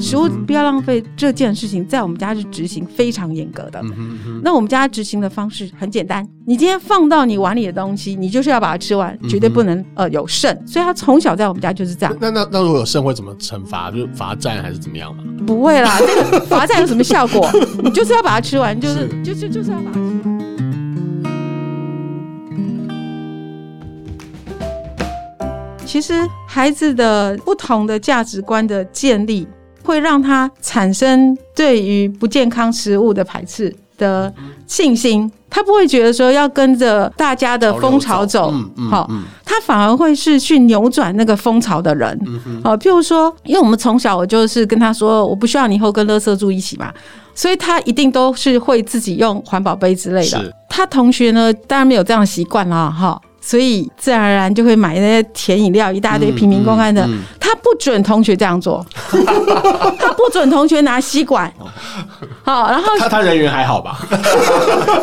食物不要浪费这件事情，在我们家是执行非常严格的。那我们家执行的方式很简单，你今天放到你碗里的东西，你就是要把它吃完，绝对不能呃有剩。所以他从小在我们家就是这样。那那那如果有剩会怎么惩罚？就是罚站还是怎么样吗？不会啦，这个罚站有什么效果？你就是要把它吃完，就是就是就是要把它吃完。其实孩子的不同的价值观的建立，会让他产生对于不健康食物的排斥的信心，他不会觉得说要跟着大家的风潮走，好，他反而会是去扭转那个风潮的人，好，譬如说，因为我们从小我就是跟他说，我不需要你以后跟垃圾住一起嘛，所以他一定都是会自己用环保杯之类的。他同学呢，当然没有这样的习惯啦，哈。所以自然而然就会买那些甜饮料，一大堆瓶瓶罐罐的。嗯嗯嗯、他不准同学这样做，他不准同学拿吸管。好，然后他他人缘还好吧？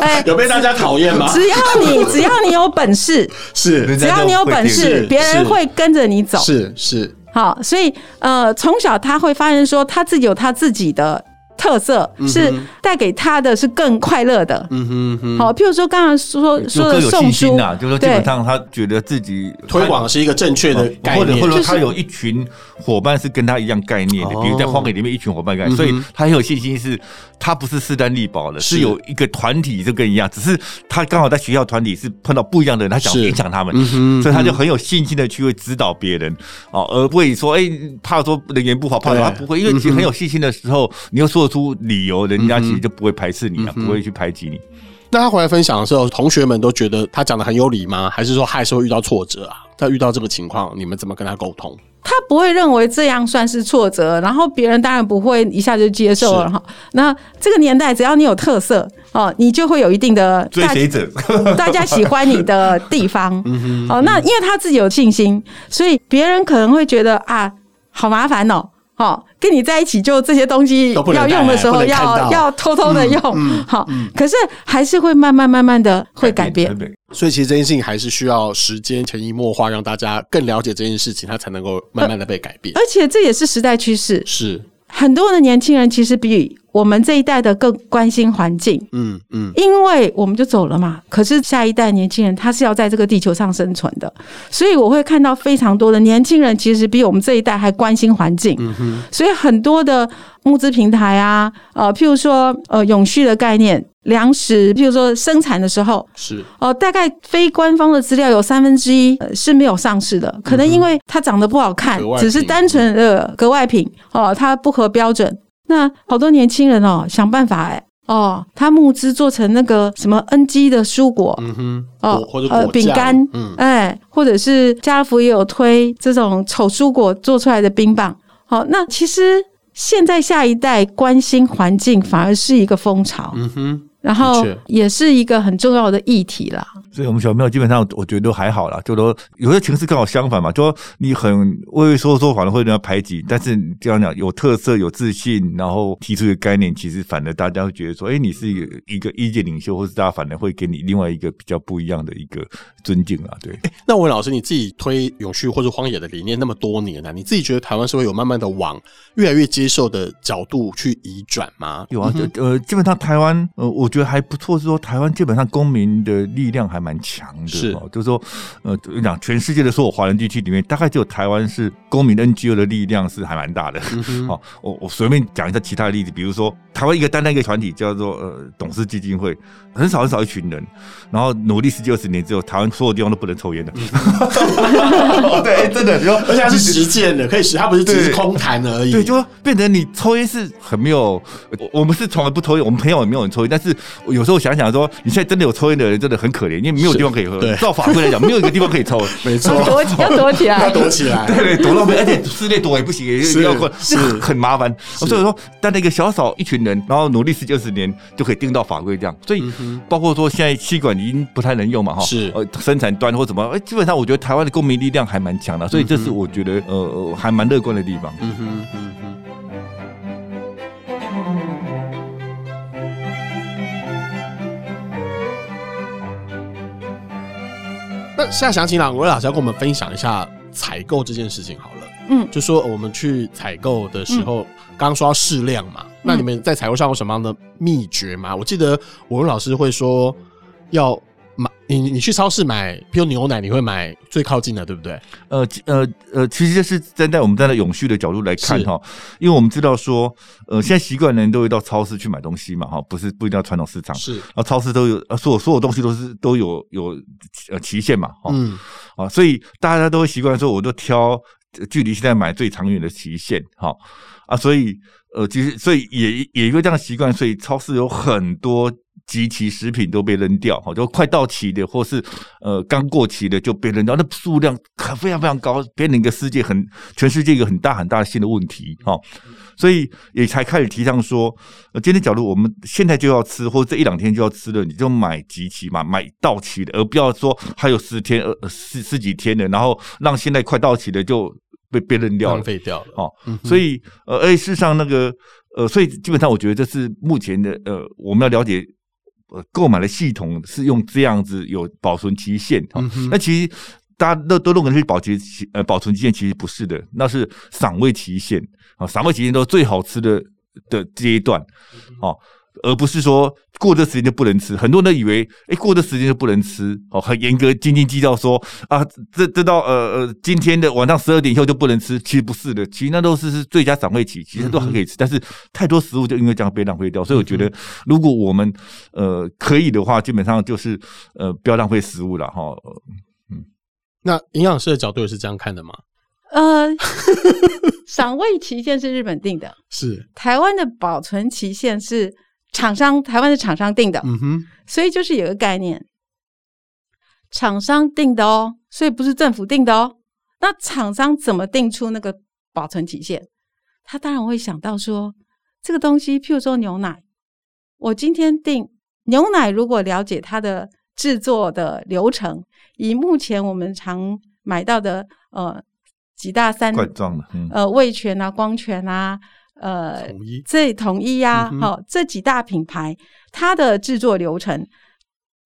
哎，有被大家讨厌吗？只要你 只要你有本事，是只要你有本事，别人会跟着你走。是是。好，所以呃，从小他会发现说，他自己有他自己的。特色是带给他的是更快乐的。嗯哼哼。好，譬如说刚刚说说的送书啊，就是说基本上他觉得自己推广是一个正确的概念，或者或者他有一群伙伴是跟他一样概念的，比如在荒野里面一群伙伴概念，所以他很有信心，是他不是势单力薄的，是有一个团体就跟一样，只是他刚好在学校团体是碰到不一样的人，他想影响他们，所以他就很有信心的去会指导别人，哦，而不会说哎怕说人缘不好，怕他不会，因为其实很有信心的时候，你又说。出理由，人家其实就不会排斥你啊，嗯、不会去排挤你。那他回来分享的时候，同学们都觉得他讲的很有理吗？还是说还是会遇到挫折啊？他遇到这个情况，你们怎么跟他沟通？他不会认为这样算是挫折，然后别人当然不会一下就接受了哈。那这个年代，只要你有特色哦，你就会有一定的追随者，大家喜欢你的地方。嗯、哦，那因为他自己有信心，所以别人可能会觉得啊，好麻烦哦。好，跟你在一起就这些东西要用的时候要要偷偷的用，好，可是还是会慢慢慢慢的会改变，所以其实这件事情还是需要时间潜移默化，让大家更了解这件事情，它才能够慢慢的被改变。而且这也是时代趋势，是。很多的年轻人其实比。我们这一代的更关心环境，嗯嗯，因为我们就走了嘛。可是下一代年轻人他是要在这个地球上生存的，所以我会看到非常多的年轻人其实比我们这一代还关心环境。嗯哼，所以很多的募资平台啊，呃，譬如说呃永续的概念，粮食，譬如说生产的时候是。哦，呃，大概非官方的资料有三分之一是没有上市的，可能因为它长得不好看，只是单纯的格外品哦，呃，它不合标准。那好多年轻人哦，想办法哎哦，他募资做成那个什么 NG 的蔬果，嗯哼，哦或者呃饼干，嗯哎，或者是家乐福也有推这种丑蔬果做出来的冰棒。好，那其实现在下一代关心环境反而是一个风潮，嗯哼。然后也是一个很重要的议题啦。所以，我们小朋友基本上我觉得都还好啦。就说有些情势刚好相反嘛，就说你很畏畏缩缩，反而会人家排挤。但是这样讲，有特色、有自信，然后提出一个概念，其实反而大家会觉得说，哎，你是一个一个意见领袖，或是大家反而会给你另外一个比较不一样的一个尊敬啊。对。那文老师，你自己推永续或者荒野的理念那么多年了，你自己觉得台湾社会有慢慢的往越来越接受的角度去移转吗？有啊，就呃，基本上台湾呃，我。觉得还不错，是说台湾基本上公民的力量还蛮强的，是，就是说，呃，讲全世界的所有华人地区里面，大概只有台湾是公民 NGO 的力量是还蛮大的。好，我我随便讲一下其他的例子，比如说台湾一个单单一个团体叫做呃董事基金会，很少很少一群人，然后努力十几二十年之后，台湾所有地方都不能抽烟的。对，真的，而且它是实践的，可以实，它不是只是空谈而已。对，就变成你抽烟是很没有，我们是从来不抽烟，我们朋友也没有人抽烟，但是。有时候想想说，你现在真的有抽烟的人，真的很可怜，因为没有地方可以喝。照法规来讲，没有一个地方可以抽。没错，要躲起来，要躲起来，对对，躲到没，而且室内躲也不行，也要困，是很麻烦。所以说，但那个小少一群人，然后努力十几二十年，就可以定到法规这样。所以，包括说现在吸管已经不太能用嘛，哈，是呃，生产端或怎么，哎，基本上我觉得台湾的公民力量还蛮强的，所以这是我觉得呃还蛮乐观的地方。嗯哼嗯哼。那现在想请两位老师要跟我们分享一下采购这件事情好了。嗯，就说我们去采购的时候，刚刚、嗯、说到适量嘛，嗯、那你们在采购上有什么样的秘诀吗？我记得我们老师会说要。买你你去超市买，比如牛奶，你会买最靠近的，对不对？呃呃呃，其实就是站在我们站在永续的角度来看哈，因为我们知道说，呃，现在习惯的人都会到超市去买东西嘛，哈，不是不一定要传统市场，是啊，超市都有啊，所有所有东西都是都有有呃期限嘛，哈，嗯，啊，所以大家都会习惯说，我都挑距离现在买最长远的期限，哈，啊，所以呃，其实所以也也因为这样的习惯，所以超市有很多。即期食品都被扔掉，哈，就快到期的或是呃刚过期的就被扔掉，那数量可非常非常高，变成一个世界很全世界一个很大很大的新的问题，哈，所以也才开始提倡说，呃，今天假如我们现在就要吃，或者这一两天就要吃的，你就买集齐嘛，买到期的，而不要说还有十天呃十十几天的，然后让现在快到期的就被被扔掉了，浪费掉了，哦，所以呃，而事实上那个呃，所以基本上我觉得这是目前的呃，我们要了解。呃，购买的系统是用这样子有保存期限，嗯、那其实大家都都认为是保期呃保存期限，其实不是的，那是赏味期限啊，赏味期限都是最好吃的的阶段，哦、嗯。而不是说过这时间就不能吃，很多人都以为，哎、欸，过这时间就不能吃，哦，很严格斤斤计较说啊，这这到呃呃今天的晚上十二点以后就不能吃，其实不是的，其实那都是是最佳赏味期，其实都还可以吃，嗯、但是太多食物就因为这样被浪费掉，所以我觉得如果我们呃可以的话，基本上就是呃不要浪费食物了哈。嗯，那营养师的角度也是这样看的吗？呃，赏味期限是日本定的，是。台湾的保存期限是。厂商，台湾的厂商定的，嗯哼，所以就是有个概念，厂商定的哦，所以不是政府定的哦。那厂商怎么定出那个保存期限？他当然会想到说，这个东西，譬如说牛奶，我今天定牛奶，如果了解它的制作的流程，以目前我们常买到的呃几大三罐装的，嗯、呃味全啊、光全啊。呃，统一。这统一呀，好、这几大品牌，它的制作流程，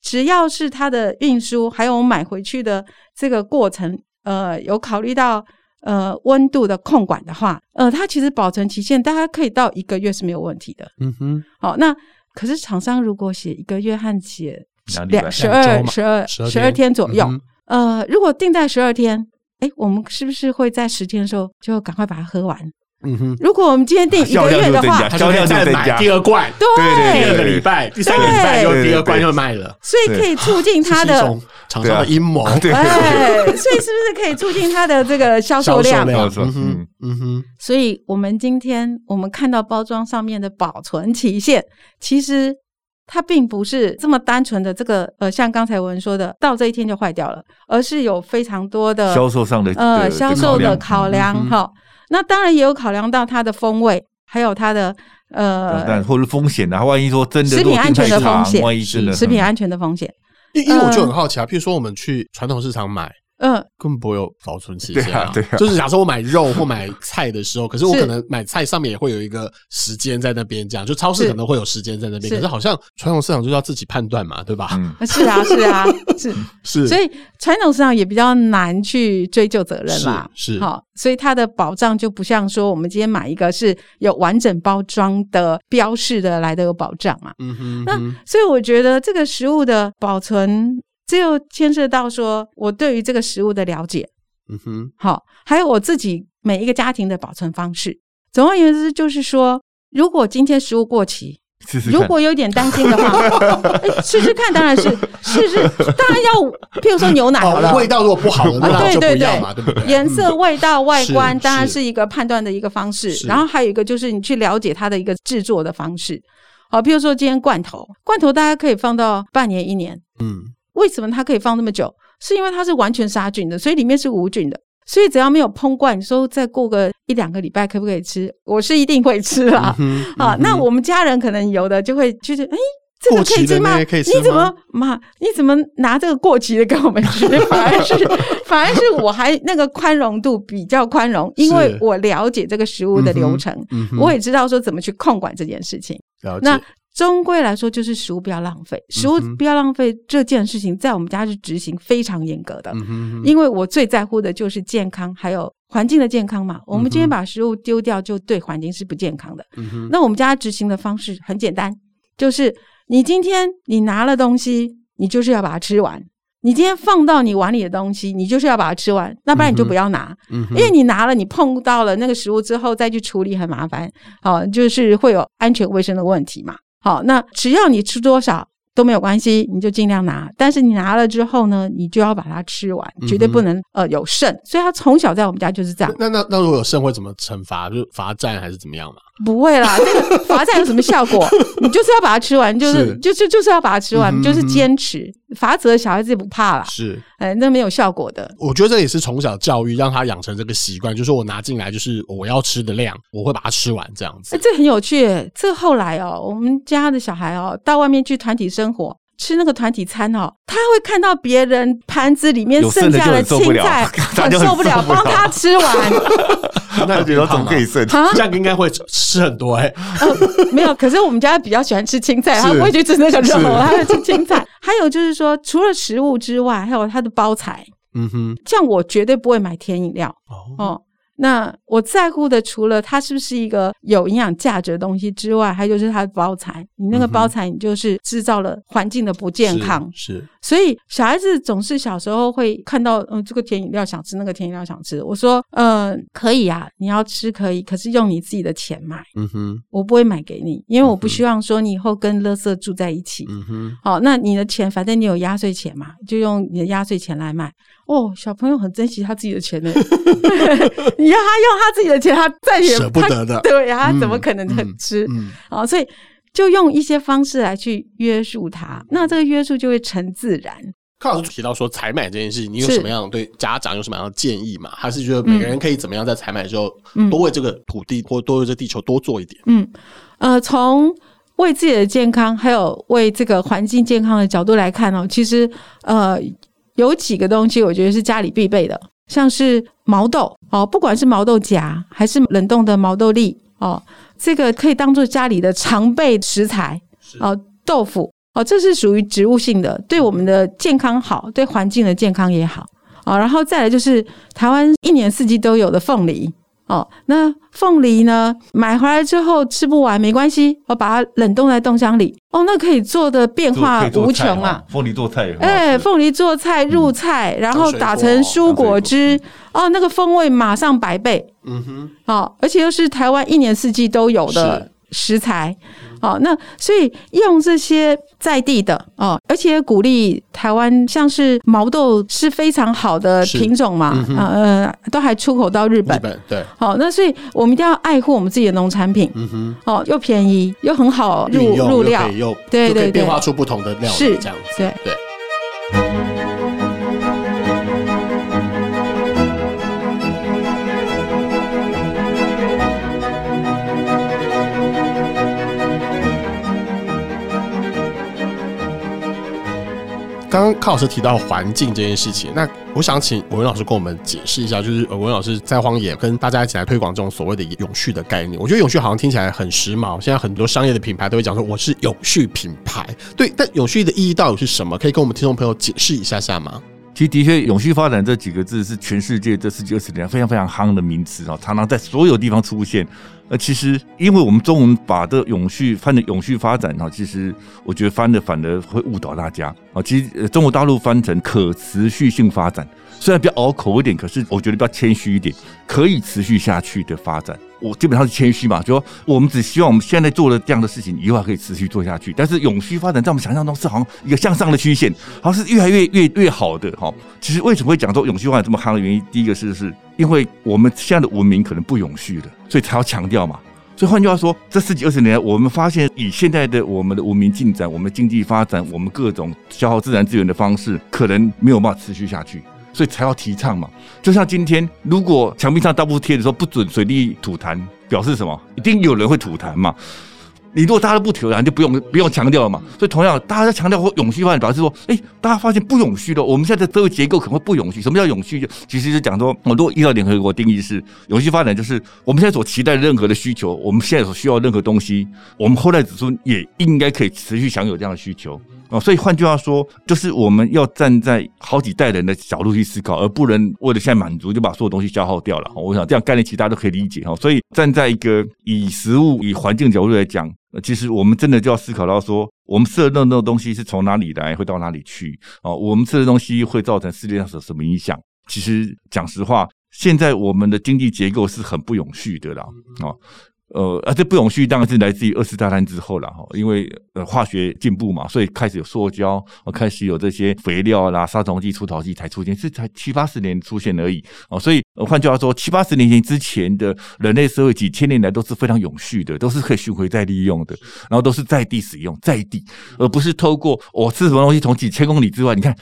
只要是它的运输，还有我买回去的这个过程，呃，有考虑到呃温度的控管的话，呃，它其实保存期限大概可以到一个月是没有问题的。嗯哼，好，那可是厂商如果写一个月和写两十二十二十二天？左右，嗯、呃，如果定在十二天，哎，我们是不是会在十天的时候就赶快把它喝完？嗯哼，如果我们今天订一个月的话，销量再买第二罐，对，第二个礼拜、第三个礼拜又第二罐又卖了，所以可以促进它的厂商的阴谋，对，所以是不是可以促进它的这个销售量？嗯哼，嗯。哼，所以我们今天我们看到包装上面的保存期限，其实它并不是这么单纯的这个呃，像刚才我们说的，到这一天就坏掉了，而是有非常多的销售上的呃销售的考量。哈。那当然也有考量到它的风味，还有它的呃，或者风险啊，万一说真的食品安全的风险，万一真的食品安全的风险。因因为我就很好奇啊，譬如说我们去传统市场买。嗯，根本不会有保存期限啊。对啊，就是假设我买肉或买菜的时候，可是我可能买菜上面也会有一个时间在那边，这样就超市可能会有时间在那边。可是好像传统市场就要自己判断嘛，对吧？嗯，是啊，是啊，是 是。所以传统市场也比较难去追究责任嘛。是好，所以它的保障就不像说我们今天买一个是有完整包装的标示的来的有保障嘛。嗯哼。那所以我觉得这个食物的保存。这又牵涉到说，我对于这个食物的了解，嗯哼，好，还有我自己每一个家庭的保存方式。总而言之，就是说，如果今天食物过期，试试如果有点担心的话，试试看，当然是试试，当然要，譬如说牛奶好了，哦、味道如果不好对对对？颜色、味道、外观，当然是一个判断的一个方式。然后还有一个就是你去了解它的一个制作的方式。好，譬如说今天罐头，罐头大家可以放到半年、一年，嗯。为什么它可以放那么久？是因为它是完全杀菌的，所以里面是无菌的。所以只要没有烹罐，你说再过个一两个礼拜可不可以吃？我是一定会吃啦。嗯嗯、啊，那我们家人可能有的就会就是，哎，这个可以吃吗？你怎么妈？你怎么拿这个过期的给我们吃？反而是 反而是我还那个宽容度比较宽容，因为我了解这个食物的流程，嗯嗯、我也知道说怎么去控管这件事情。那终归来说，就是食物不要浪费。食物不要浪费这件事情，在我们家是执行非常严格的。因为我最在乎的就是健康，还有环境的健康嘛。我们今天把食物丢掉，就对环境是不健康的。那我们家执行的方式很简单，就是你今天你拿了东西，你就是要把它吃完。你今天放到你碗里的东西，你就是要把它吃完，那不然你就不要拿。嗯。因为你拿了，你碰到了那个食物之后再去处理很麻烦，好，就是会有安全卫生的问题嘛。好，那只要你吃多少都没有关系，你就尽量拿。但是你拿了之后呢，你就要把它吃完，绝对不能呃有剩。所以他从小在我们家就是这样。那那那如果有剩会怎么惩罚？就罚站还是怎么样嘛？不会啦，这个罚站有什么效果？你就是要把它吃完，就是，是就是就是要把它吃完，嗯、就是坚持。罚则小孩子也不怕啦，是，哎，那没有效果的。我觉得这也是从小教育让他养成这个习惯，就是我拿进来就是我要吃的量，我会把它吃完这样子。哎，这很有趣。这后来哦，我们家的小孩哦，到外面去团体生活。吃那个团体餐哦，他会看到别人盘子里面剩下的青菜，很受不了，帮他吃完。那觉得怎么可以剩？这样应该会吃很多哎、欸。呃，没有，可是我们家比较喜欢吃青菜，他不会去吃那个肉，他会吃青菜。还有就是说，除了食物之外，还有他的包材。嗯哼，像我绝对不会买甜饮料哦。哦那我在乎的，除了它是不是一个有营养价值的东西之外，还有就是它的包材。你那个包材，你就是制造了环境的不健康。嗯、是，是所以小孩子总是小时候会看到，嗯，这个甜饮料想吃，那个甜饮料想吃。我说，嗯，可以啊，你要吃可以，可是用你自己的钱买。嗯哼，我不会买给你，因为我不希望说你以后跟垃圾住在一起。嗯哼，好，那你的钱，反正你有压岁钱嘛，就用你的压岁钱来买。哦，小朋友很珍惜他自己的钱呢。你要他用他自己的钱，他再也舍不得的。对呀，他怎么可能吃？嗯，啊，所以就用一些方式来去约束他，那这个约束就会成自然。康老师提到说采买这件事情，你有什么样对家长有什么样的建议吗？还是觉得每个人可以怎么样在采买的时候多为这个土地或多为这地球多做一点？嗯，呃，从为自己的健康还有为这个环境健康的角度来看哦，其实呃。有几个东西，我觉得是家里必备的，像是毛豆哦，不管是毛豆荚还是冷冻的毛豆粒哦，这个可以当做家里的常备食材哦。豆腐哦，这是属于植物性的，对我们的健康好，对环境的健康也好哦。然后再来就是台湾一年四季都有的凤梨。哦，那凤梨呢？买回来之后吃不完没关系，我把它冷冻在冻箱里。哦，那可以做的变化无穷啊！凤梨做菜，哎，凤梨做菜入菜，嗯、然后打成蔬果汁，哦，那个风味马上百倍。嗯哼，哦，而且又是台湾一年四季都有的食材。哦，那所以用这些在地的哦，而且鼓励台湾像是毛豆是非常好的品种嘛，嗯、呃，都还出口到日本。日本对，好、哦，那所以我们一定要爱护我们自己的农产品。嗯哼，哦，又便宜又很好入入料，又对对对，变化出不同的料理，是这样子。对康老师提到环境这件事情，那我想请文老师跟我们解释一下，就是文老师在荒野跟大家一起来推广这种所谓的永续的概念。我觉得永续好像听起来很时髦，现在很多商业的品牌都会讲说我是永续品牌，对，但永续的意义到底是什么？可以跟我们听众朋友解释一下下吗？其实的确，永续发展这几个字是全世界这十几二十年非常非常夯的名词啊，常常在所有地方出现。呃，其实因为我们中文把这永续翻的永续发展哈，其实我觉得翻的反而会误导大家啊。其实中国大陆翻成可持续性发展，虽然比较拗口一点，可是我觉得比较谦虚一点，可以持续下去的发展。我基本上是谦虚嘛，就说我们只希望我们现在做的这样的事情以后还可以持续做下去。但是永续发展在我们想象中是好像一个向上的曲线，好像是越来越越越好的哈。其实为什么会讲说永续发展这么夯的原因，第一个是是因为我们现在的文明可能不永续了，所以才要强调嘛。所以换句话说，这十几二十年，我们发现以现在的我们的文明进展、我们经济发展、我们各种消耗自然资源的方式，可能没有办法持续下去。所以才要提倡嘛，就像今天，如果墙壁上到处贴的时候不准随地吐痰，表示什么？一定有人会吐痰嘛。你如果大家都不吐痰，就不用不用强调了嘛。所以同样，大家强调或永续发展，表示说，哎，大家发现不永续了。我们现在的社会结构可能会不永续。什么叫永续？其实是讲说，我如果依照联合国定义是永续发展，就是我们现在所期待任何的需求，我们现在所需要任何东西，我们后代子孙也应该可以持续享有这样的需求。哦，所以换句话说，就是我们要站在好几代人的角度去思考，而不能为了现在满足就把所有东西消耗掉了。我想这样概念其实大家都可以理解哈。所以站在一个以食物、以环境角度来讲，其实我们真的就要思考到说，我们吃的那那东西是从哪里来，会到哪里去？哦，我们吃的东西会造成世界上是什么影响？其实讲实话，现在我们的经济结构是很不永续的啦。哦。呃，而这不永续当然是来自于二次大战之后了哈，因为呃化学进步嘛，所以开始有塑胶，开始有这些肥料啦、杀虫剂、除草剂才出现，是才七八十年出现而已哦。所以换句话说，七八十年前之前的人类社会几千年来都是非常永续的，都是可以循环再利用的，然后都是在地使用，在地，而不是透过我吃什么东西从几千公里之外，你看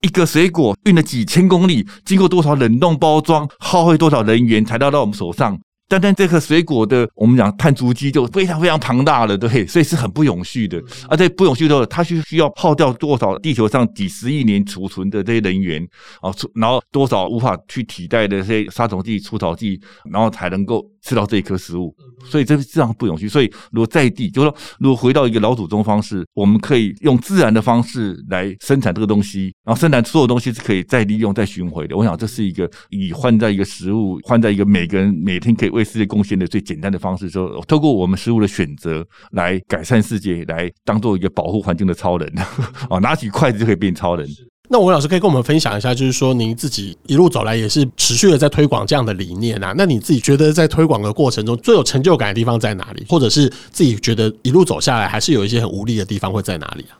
一个水果运了几千公里，经过多少冷冻包装，耗费多少人员才到到我们手上。单单这个水果的，我们讲碳足迹就非常非常庞大了，对，所以是很不永续的。而在不永续的，它需需要耗掉多少地球上几十亿年储存的这些能源啊，然后多少无法去替代的这些杀虫剂、除草剂，然后才能够。吃到这一颗食物，所以这这样不永续。所以如果在地，就是说，如果回到一个老祖宗方式，我们可以用自然的方式来生产这个东西，然后生产所有东西是可以再利用、再循环的。我想这是一个以换在一个食物，换在一个每个人每天可以为世界贡献的最简单的方式。说，透过我们食物的选择来改善世界，来当做一个保护环境的超人。哦，拿起筷子就可以变超人。那文老师可以跟我们分享一下，就是说您自己一路走来也是持续的在推广这样的理念啊。那你自己觉得在推广的过程中最有成就感的地方在哪里？或者是自己觉得一路走下来还是有一些很无力的地方会在哪里啊？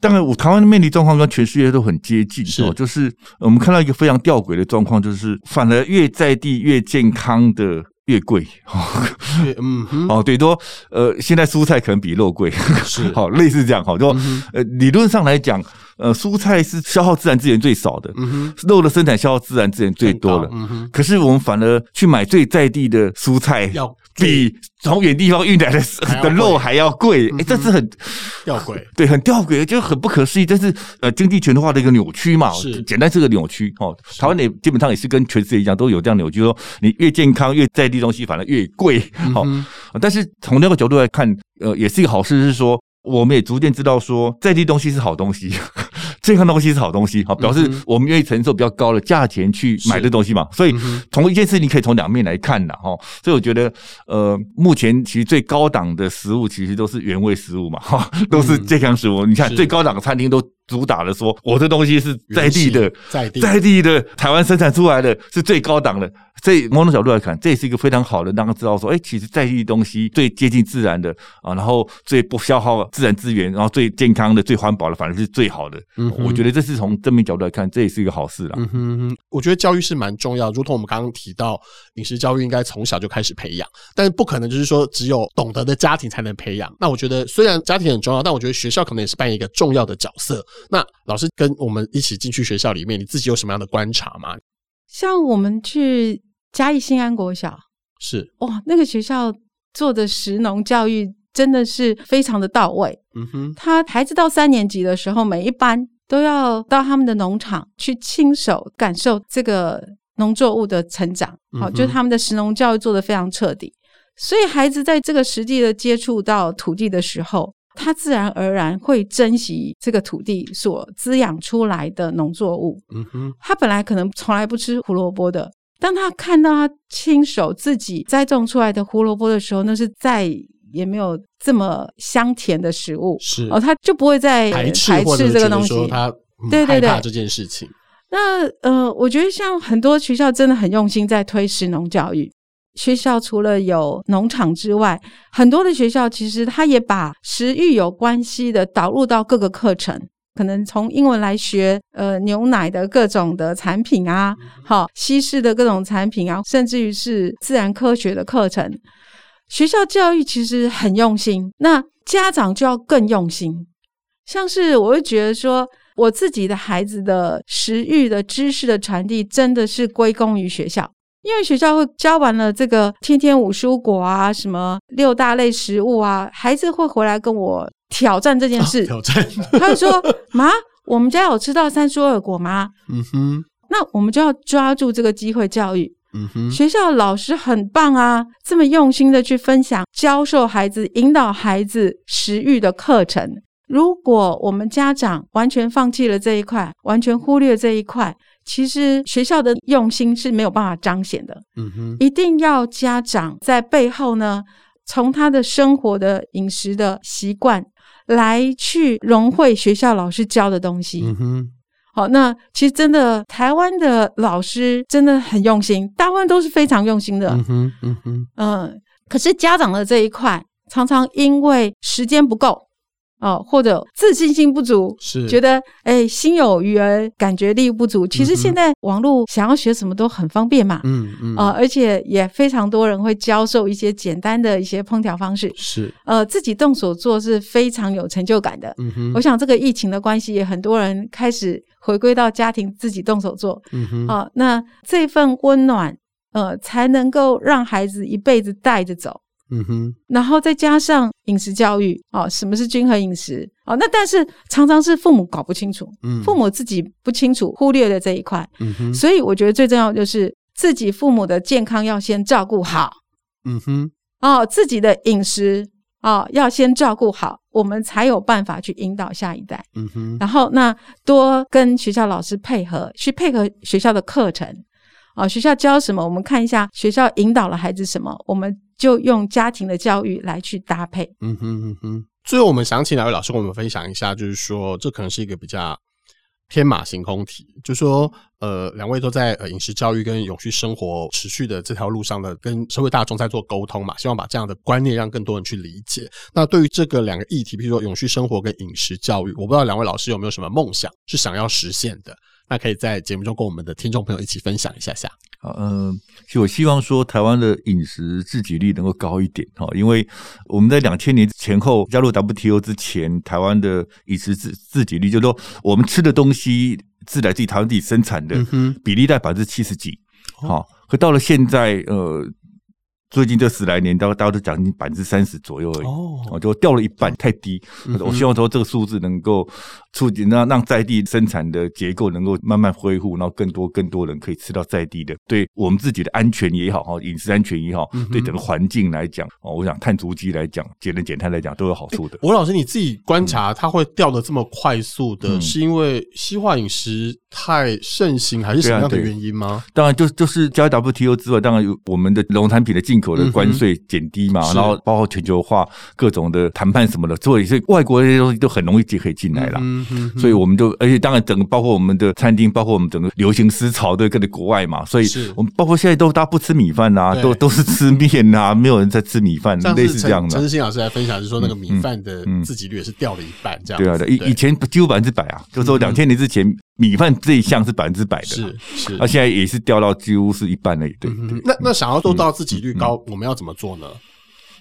当然，我台湾的面临状况跟全世界都很接近，是，就是我们看到一个非常吊诡的状况，就是反而越在地越健康的。越贵，嗯哼，哦，对，多，呃，现在蔬菜可能比肉贵，是，好，类似这样，好，就，呃，理论上来讲，呃，蔬菜是消耗自然资源最少的，嗯哼，肉的生产消耗自然资源最多的，嗯哼，可是我们反而去买最在地的蔬菜，要比从远地方运来的的肉还要贵，哎，这是很吊诡，对，很吊诡，就很不可思议，这是呃经济全球化的一个扭曲嘛，是，简单是个扭曲，哦，台湾也基本上也是跟全世界一样，都有这样扭曲，说你越健康越在地。东西反而越贵，好，但是从那个角度来看，呃，也是一个好事，是说我们也逐渐知道说，在地东西是好东西。健康的东西是好东西，好，表示我们愿意承受比较高的价钱去买这东西嘛。所以同一件事，你可以从两面来看的哈。所以我觉得，呃，目前其实最高档的食物其实都是原味食物嘛，哈，都是健康食物。你看最高档的餐厅都主打的说，我的东西是在地的，在地在地的台湾生产出来的是最高档的。所以某种角度来看，这也是一个非常好的，让他知道说，哎，其实在地东西最接近自然的啊，然后最不消耗自然资源，然后最健康的、最环保的，反而是最好的。嗯。我觉得这是从正面角度来看，这也是一个好事啦。嗯哼哼，我觉得教育是蛮重要，如同我们刚刚提到，饮食教育应该从小就开始培养，但是不可能就是说只有懂得的家庭才能培养。那我觉得虽然家庭很重要，但我觉得学校可能也是扮演一个重要的角色。那老师跟我们一起进去学校里面，你自己有什么样的观察吗？像我们去嘉义新安国小，是哇，那个学校做的食农教育真的是非常的到位。嗯哼，他孩子到三年级的时候，每一班。都要到他们的农场去亲手感受这个农作物的成长，好、就是他们的食农教育做的非常彻底，所以孩子在这个实际的接触到土地的时候，他自然而然会珍惜这个土地所滋养出来的农作物。嗯哼，他本来可能从来不吃胡萝卜的，当他看到他亲手自己栽种出来的胡萝卜的时候，那是再。也没有这么香甜的食物，是哦，他就不会再排斥这个东西。说他对对对，这件事情。那呃，我觉得像很多学校真的很用心在推食农教育。学校除了有农场之外，很多的学校其实他也把食育有关系的导入到各个课程，可能从英文来学呃牛奶的各种的产品啊，好西式的各种产品啊，甚至于是自然科学的课程。学校教育其实很用心，那家长就要更用心。像是我会觉得说，我自己的孩子的食欲的知识的传递，真的是归功于学校。因为学校会教完了这个天天五蔬果啊，什么六大类食物啊，孩子会回来跟我挑战这件事。哦、挑战，他就说：“妈，我们家有吃到三蔬二果吗？”嗯哼，那我们就要抓住这个机会教育。嗯哼，学校老师很棒啊，这么用心的去分享、教授孩子、引导孩子食欲的课程。如果我们家长完全放弃了这一块，完全忽略这一块。其实学校的用心是没有办法彰显的，嗯哼，一定要家长在背后呢，从他的生活的饮食的习惯来去融汇学校老师教的东西，嗯哼，好，那其实真的台湾的老师真的很用心，大部分都是非常用心的，嗯哼，嗯哼，嗯，可是家长的这一块常常因为时间不够。哦，或者自信心不足，是觉得哎，心有余而感觉力不足。其实现在网络想要学什么都很方便嘛，嗯嗯，啊、呃，而且也非常多人会教授一些简单的一些烹调方式，是呃，自己动手做是非常有成就感的。嗯哼，我想这个疫情的关系，也很多人开始回归到家庭自己动手做，嗯哼，啊、呃，那这份温暖，呃，才能够让孩子一辈子带着走。嗯哼，然后再加上饮食教育哦，什么是均衡饮食？哦？那但是常常是父母搞不清楚，嗯，父母自己不清楚，忽略了这一块，嗯哼，所以我觉得最重要就是自己父母的健康要先照顾好，嗯哼，哦，自己的饮食哦要先照顾好，我们才有办法去引导下一代，嗯哼，然后那多跟学校老师配合，去配合学校的课程，啊、哦，学校教什么，我们看一下学校引导了孩子什么，我们。就用家庭的教育来去搭配。嗯哼嗯哼。最后，我们想请两位老师跟我们分享一下，就是说，这可能是一个比较天马行空题，就是说，呃，两位都在呃饮食教育跟永续生活持续的这条路上的，跟社会大众在做沟通嘛，希望把这样的观念让更多人去理解。那对于这个两个议题，比如说永续生活跟饮食教育，我不知道两位老师有没有什么梦想是想要实现的？那可以在节目中跟我们的听众朋友一起分享一下下。好，嗯，其实我希望说台湾的饮食自给率能够高一点哈，因为我们在两千年前后加入 WTO 之前，台湾的饮食自自给率，就是说我们吃的东西自来自于台湾自己生产的比例在百分之七十几，好，可到了现在，呃。最近这十来年，大概大家都讲百分之三十左右而已，哦，就掉了一半，太低。嗯、我希望说这个数字能够促进让让在地生产的结构能够慢慢恢复，然后更多更多人可以吃到在地的，对我们自己的安全也好，哈，饮食安全也好，对整个环境来讲，哦，我想碳足迹来讲，节能减碳来讲都有好处的。吴老师，你自己观察它会掉的这么快速的，是因为西化饮食太盛行，还是什么样的原因吗？当然，就就是加 WTO 之外，当然有我们的农产品的进口的关税减低嘛，然后包括全球化各种的谈判什么的，所以是外国的这些东西都很容易就可以进来了。嗯嗯，所以我们就而且当然整个包括我们的餐厅，包括我们整个流行思潮都跟着国外嘛，所以我们包括现在都大家不吃米饭啊，都都是吃面啊，没有人在吃米饭，类似这样的。陈志新老师来分享，就是说那个米饭的自给率也是掉了一半，这样。对啊，以以前几乎百分之百啊，就是说两千年之前米饭这一项是百分之百的，是是，那现在也是掉到几乎是一半了。对，那那想要做到自给率高，我们要怎么做呢？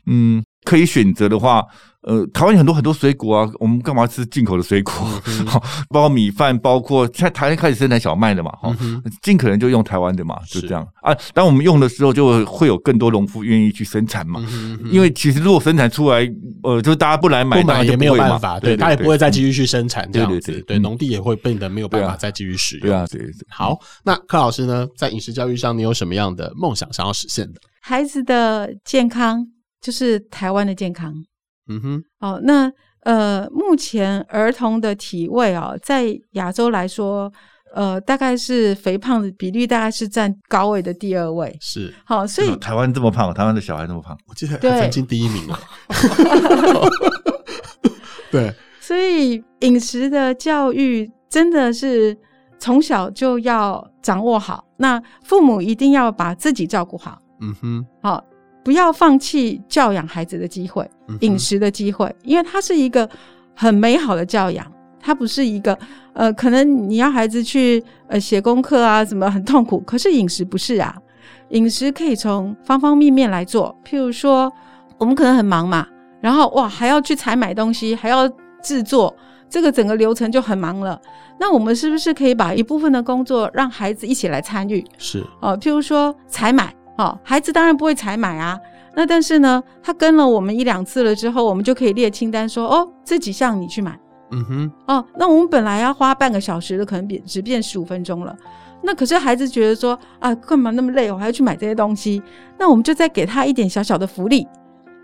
嗯，可以选择的话，呃，台湾有很多很多水果啊，我们干嘛吃进口的水果？好、嗯，包括米饭，包括现在台湾开始生产小麦的嘛，哈、嗯，尽可能就用台湾的嘛，就这样啊。当我们用的时候，就会有更多农夫愿意去生产嘛。嗯、因为其实如果生产出来，呃，就大家不来买，不买也没有办法，对，对，对，对，他也不会再继续去生产这样子，对，对，对，对，对，农地也会变得没有办法再继续使用。对啊，对，对，对。好，那柯老师呢，在饮食教育上，你有什么样的梦想想要实现的？孩子的健康。就是台湾的健康，嗯哼，哦，那呃，目前儿童的体位啊、哦，在亚洲来说，呃，大概是肥胖的比例大概是占高位的第二位，是，好、哦，所以台湾这么胖，台湾的小孩这么胖，我记得还曾经第一名啊，对，所以饮食的教育真的是从小就要掌握好，那父母一定要把自己照顾好，嗯哼，好、哦。不要放弃教养孩子的机会，饮食的机会，因为它是一个很美好的教养，它不是一个呃，可能你要孩子去呃写功课啊，什么很痛苦。可是饮食不是啊，饮食可以从方方面面来做。譬如说，我们可能很忙嘛，然后哇还要去采买东西，还要制作这个整个流程就很忙了。那我们是不是可以把一部分的工作让孩子一起来参与？是哦，譬如说采买，哦，孩子当然不会采买啊。那但是呢，他跟了我们一两次了之后，我们就可以列清单说，哦，这几项你去买。嗯哼。哦，那我们本来要花半个小时的，可能变只变十五分钟了。那可是孩子觉得说，啊，干嘛那么累？我还要去买这些东西。那我们就再给他一点小小的福利。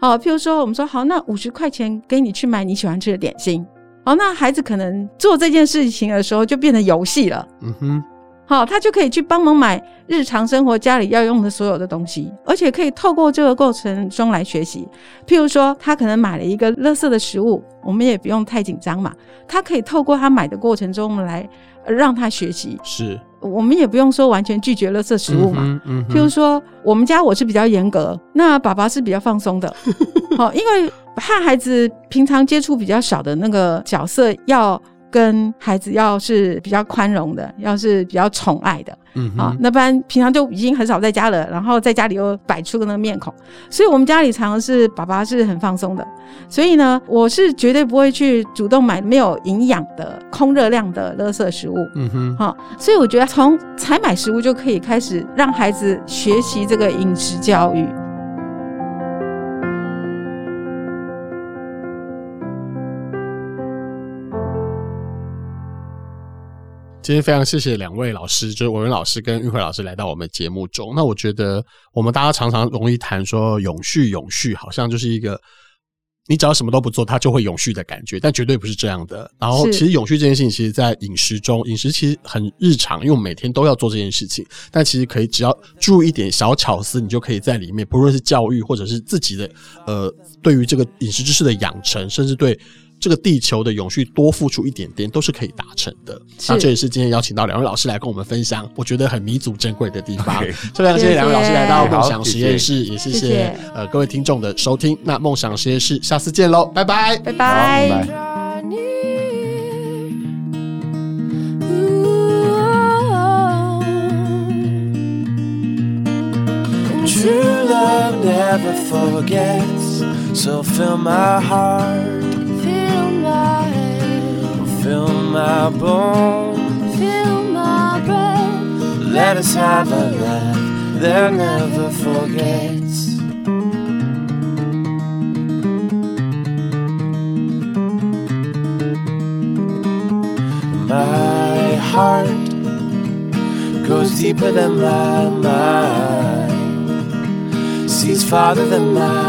哦，譬如说，我们说好，那五十块钱给你去买你喜欢吃的点心。哦，那孩子可能做这件事情的时候就变成游戏了。嗯哼。好，他就可以去帮忙买日常生活家里要用的所有的东西，而且可以透过这个过程中来学习。譬如说，他可能买了一个垃圾的食物，我们也不用太紧张嘛。他可以透过他买的过程中来让他学习。是，我们也不用说完全拒绝垃圾食物嘛。嗯嗯。譬如说，我们家我是比较严格，那爸爸是比较放松的。好，因为和孩子平常接触比较少的那个角色要。跟孩子要是比较宽容的，要是比较宠爱的，嗯啊，那不然平常就已经很少在家了，然后在家里又摆出个那个面孔，所以我们家里常常是爸爸是很放松的，所以呢，我是绝对不会去主动买没有营养的空热量的垃圾食物，嗯哼，好，所以我觉得从采买食物就可以开始让孩子学习这个饮食教育。今天非常谢谢两位老师，就是文文老师跟玉慧老师来到我们节目中。那我觉得我们大家常常容易谈说永续，永续好像就是一个你只要什么都不做，它就会永续的感觉，但绝对不是这样的。然后，其实永续这件事情，其实在饮食中，饮食其实很日常，因为我们每天都要做这件事情。但其实可以只要注意一点小巧思，你就可以在里面，不论是教育或者是自己的呃，对于这个饮食知识的养成，甚至对。这个地球的永续多付出一点点都是可以达成的。那这也是今天邀请到两位老师来跟我们分享，我觉得很弥足珍贵的地方。非常 谢谢两位老师来到梦想实验室，也谢谢呃各位听众的收听。那梦想实验室下次见喽，拜拜，拜拜。My bones, feel my breath. Let us have a laugh that never forgets. My heart goes deeper than my mind, sees farther than my